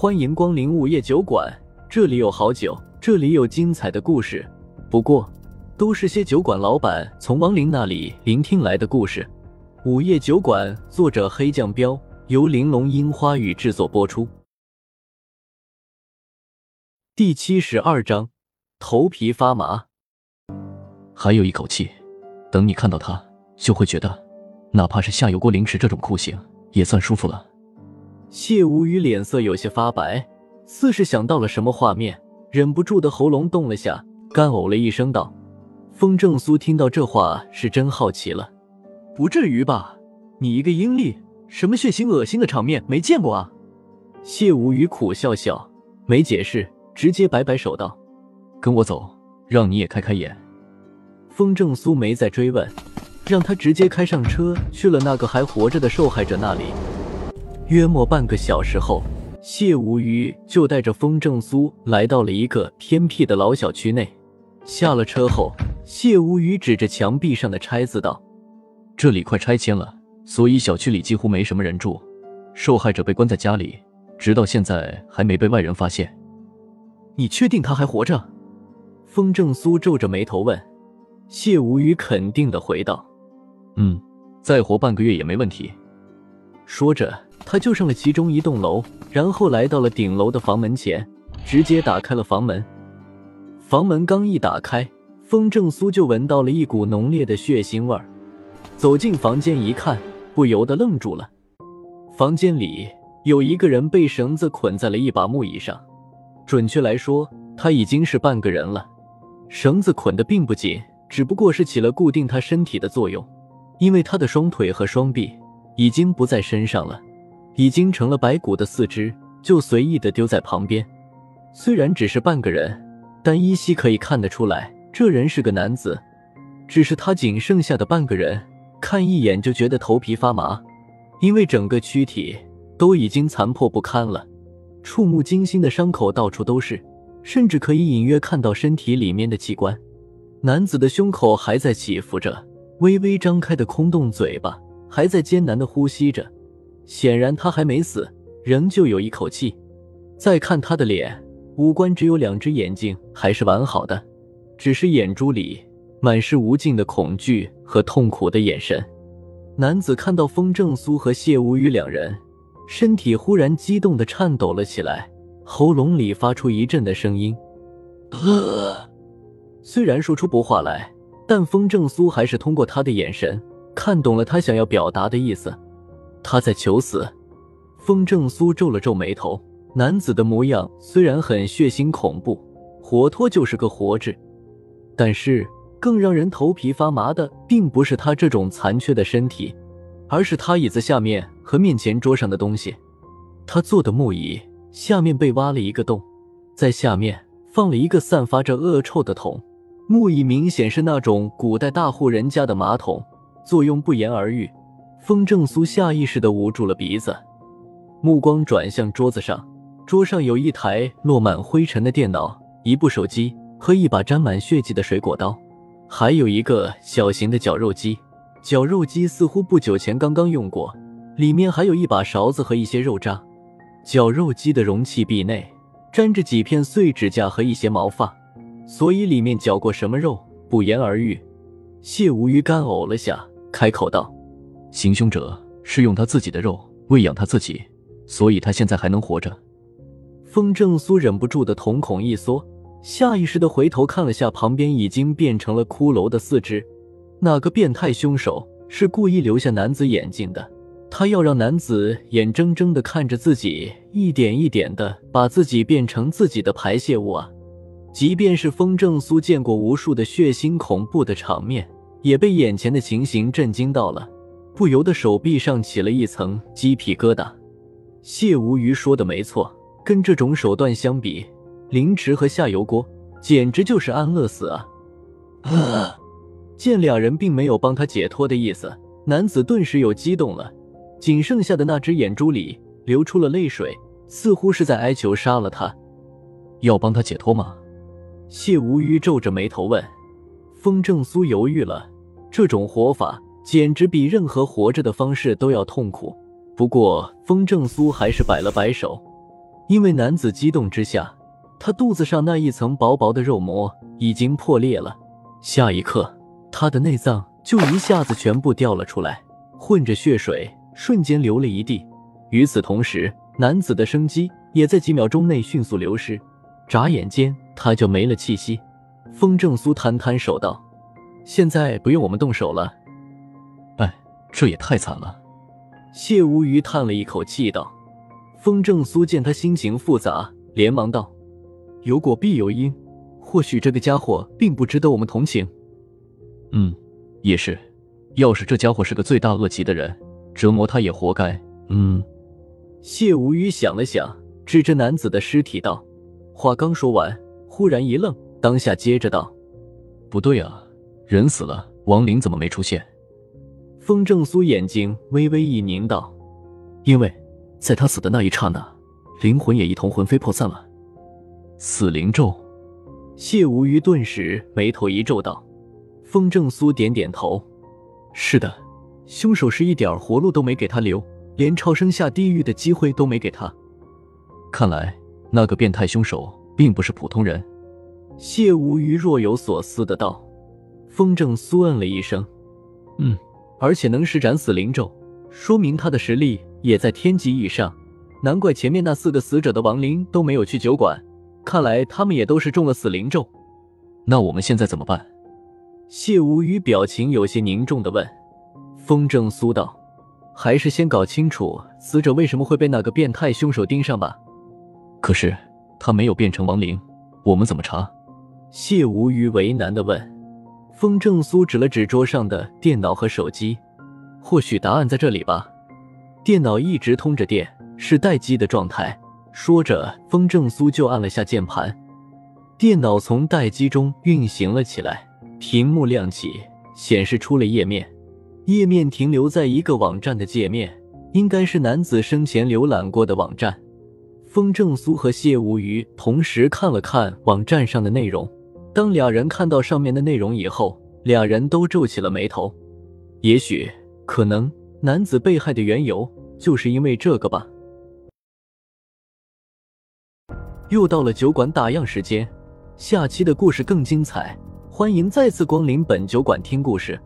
欢迎光临午夜酒馆，这里有好酒，这里有精彩的故事。不过，都是些酒馆老板从亡灵那里聆听来的故事。午夜酒馆，作者黑酱标，由玲珑樱花雨制作播出。第七十二章，头皮发麻，还有一口气。等你看到它，就会觉得，哪怕是下油锅凌迟这种酷刑，也算舒服了。谢无虞脸色有些发白，似是想到了什么画面，忍不住的喉咙动了下，干呕了一声道：“风正苏，听到这话是真好奇了。”不至于吧？你一个阴历，什么血腥恶心的场面没见过啊？谢无虞苦笑笑，没解释，直接摆摆手道：“跟我走，让你也开开眼。”风正苏没再追问，让他直接开上车去了那个还活着的受害者那里。约莫半个小时后，谢无虞就带着风正苏来到了一个偏僻的老小区内。下了车后，谢无虞指着墙壁上的拆字道。这里快拆迁了，所以小区里几乎没什么人住。受害者被关在家里，直到现在还没被外人发现。你确定他还活着？风正苏皱着眉头问。谢无虞肯定的回道：“嗯，再活半个月也没问题。”说着，他就上了其中一栋楼，然后来到了顶楼的房门前，直接打开了房门。房门刚一打开，风正苏就闻到了一股浓烈的血腥味儿。走进房间一看，不由得愣住了。房间里有一个人被绳子捆在了一把木椅上，准确来说，他已经是半个人了。绳子捆得并不紧，只不过是起了固定他身体的作用。因为他的双腿和双臂已经不在身上了，已经成了白骨的四肢，就随意的丢在旁边。虽然只是半个人，但依稀可以看得出来，这人是个男子。只是他仅剩下的半个人。看一眼就觉得头皮发麻，因为整个躯体都已经残破不堪了，触目惊心的伤口到处都是，甚至可以隐约看到身体里面的器官。男子的胸口还在起伏着，微微张开的空洞嘴巴还在艰难的呼吸着，显然他还没死，仍旧有一口气。再看他的脸，五官只有两只眼睛还是完好的，只是眼珠里。满是无尽的恐惧和痛苦的眼神。男子看到风正苏和谢无虞两人，身体忽然激动的颤抖了起来，喉咙里发出一阵的声音。虽然说出不话来，但风正苏还是通过他的眼神看懂了他想要表达的意思。他在求死。风正苏皱了皱眉头。男子的模样虽然很血腥恐怖，活脱就是个活着，但是。更让人头皮发麻的，并不是他这种残缺的身体，而是他椅子下面和面前桌上的东西。他坐的木椅下面被挖了一个洞，在下面放了一个散发着恶臭的桶。木椅明显是那种古代大户人家的马桶，作用不言而喻。风正苏下意识地捂住了鼻子，目光转向桌子上，桌上有一台落满灰尘的电脑，一部手机和一把沾满血迹的水果刀。还有一个小型的绞肉机，绞肉机似乎不久前刚刚用过，里面还有一把勺子和一些肉渣。绞肉机的容器壁内粘着几片碎指甲和一些毛发，所以里面绞过什么肉不言而喻。谢无鱼干呕了下，开口道：“行凶者是用他自己的肉喂养他自己，所以他现在还能活着。”风正苏忍不住的瞳孔一缩。下意识的回头看了下旁边已经变成了骷髅的四肢，那个变态凶手是故意留下男子眼睛的，他要让男子眼睁睁的看着自己一点一点的把自己变成自己的排泄物啊！即便是风正苏见过无数的血腥恐怖的场面，也被眼前的情形震惊到了，不由得手臂上起了一层鸡皮疙瘩。谢无虞说的没错，跟这种手段相比。凌迟和下油锅简直就是安乐死啊！见两人并没有帮他解脱的意思，男子顿时有激动了，仅剩下的那只眼珠里流出了泪水，似乎是在哀求杀了他。要帮他解脱吗？谢无虞皱着眉头问。风正苏犹豫了，这种活法简直比任何活着的方式都要痛苦。不过风正苏还是摆了摆手。因为男子激动之下，他肚子上那一层薄薄的肉膜已经破裂了。下一刻，他的内脏就一下子全部掉了出来，混着血水，瞬间流了一地。与此同时，男子的生机也在几秒钟内迅速流失，眨眼间他就没了气息。风正苏摊摊手道：“现在不用我们动手了。”哎，这也太惨了。谢无鱼叹了一口气道。风正苏见他心情复杂，连忙道：“有果必有因，或许这个家伙并不值得我们同情。”嗯，也是。要是这家伙是个罪大恶极的人，折磨他也活该。嗯。谢无虞想了想，指着男子的尸体道：“话刚说完，忽然一愣，当下接着道：‘不对啊，人死了，亡灵怎么没出现？’”风正苏眼睛微微一凝，道：“因为……”在他死的那一刹那，灵魂也一同魂飞魄散了。死灵咒，谢无虞顿时眉头一皱，道：“风正苏点点头，是的，凶手是一点活路都没给他留，连超生下地狱的机会都没给他。看来那个变态凶手并不是普通人。”谢无虞若有所思的道。风正苏嗯了一声：“嗯，而且能施展死灵咒，说明他的实力。”也在天级以上，难怪前面那四个死者的亡灵都没有去酒馆，看来他们也都是中了死灵咒。那我们现在怎么办？谢无虞表情有些凝重的问。风正苏道：“还是先搞清楚死者为什么会被那个变态凶手盯上吧。”可是他没有变成亡灵，我们怎么查？谢无虞为难的问。风正苏指了指桌上的电脑和手机，或许答案在这里吧。电脑一直通着电，是待机的状态。说着，风正苏就按了下键盘，电脑从待机中运行了起来，屏幕亮起，显示出了页面。页面停留在一个网站的界面，应该是男子生前浏览过的网站。风正苏和谢无虞同时看了看网站上的内容。当俩人看到上面的内容以后，俩人都皱起了眉头。也许，可能。男子被害的缘由，就是因为这个吧。又到了酒馆打烊时间，下期的故事更精彩，欢迎再次光临本酒馆听故事。